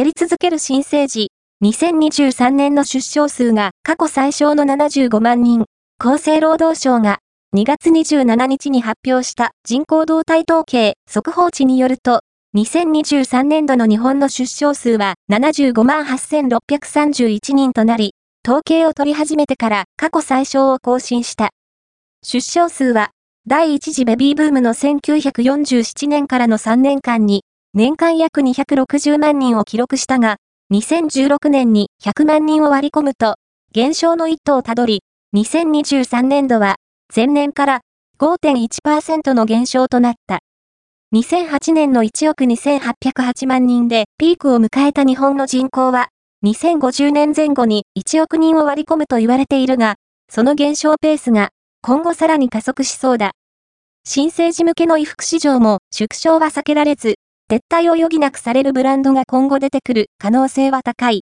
減り続ける新生児。2023年の出生数が過去最小の75万人。厚生労働省が2月27日に発表した人口動態統計速報値によると、2023年度の日本の出生数は75万8631人となり、統計を取り始めてから過去最小を更新した。出生数は、第一次ベビーブームの1947年からの3年間に、年間約260万人を記録したが、2016年に100万人を割り込むと、減少の一途をたどり、2023年度は、前年から5.1%の減少となった。2008年の1億2808万人でピークを迎えた日本の人口は、2050年前後に1億人を割り込むと言われているが、その減少ペースが今後さらに加速しそうだ。新生児向けの衣服市場も縮小は避けられず、撤退を余儀なくされるブランドが今後出てくる可能性は高い。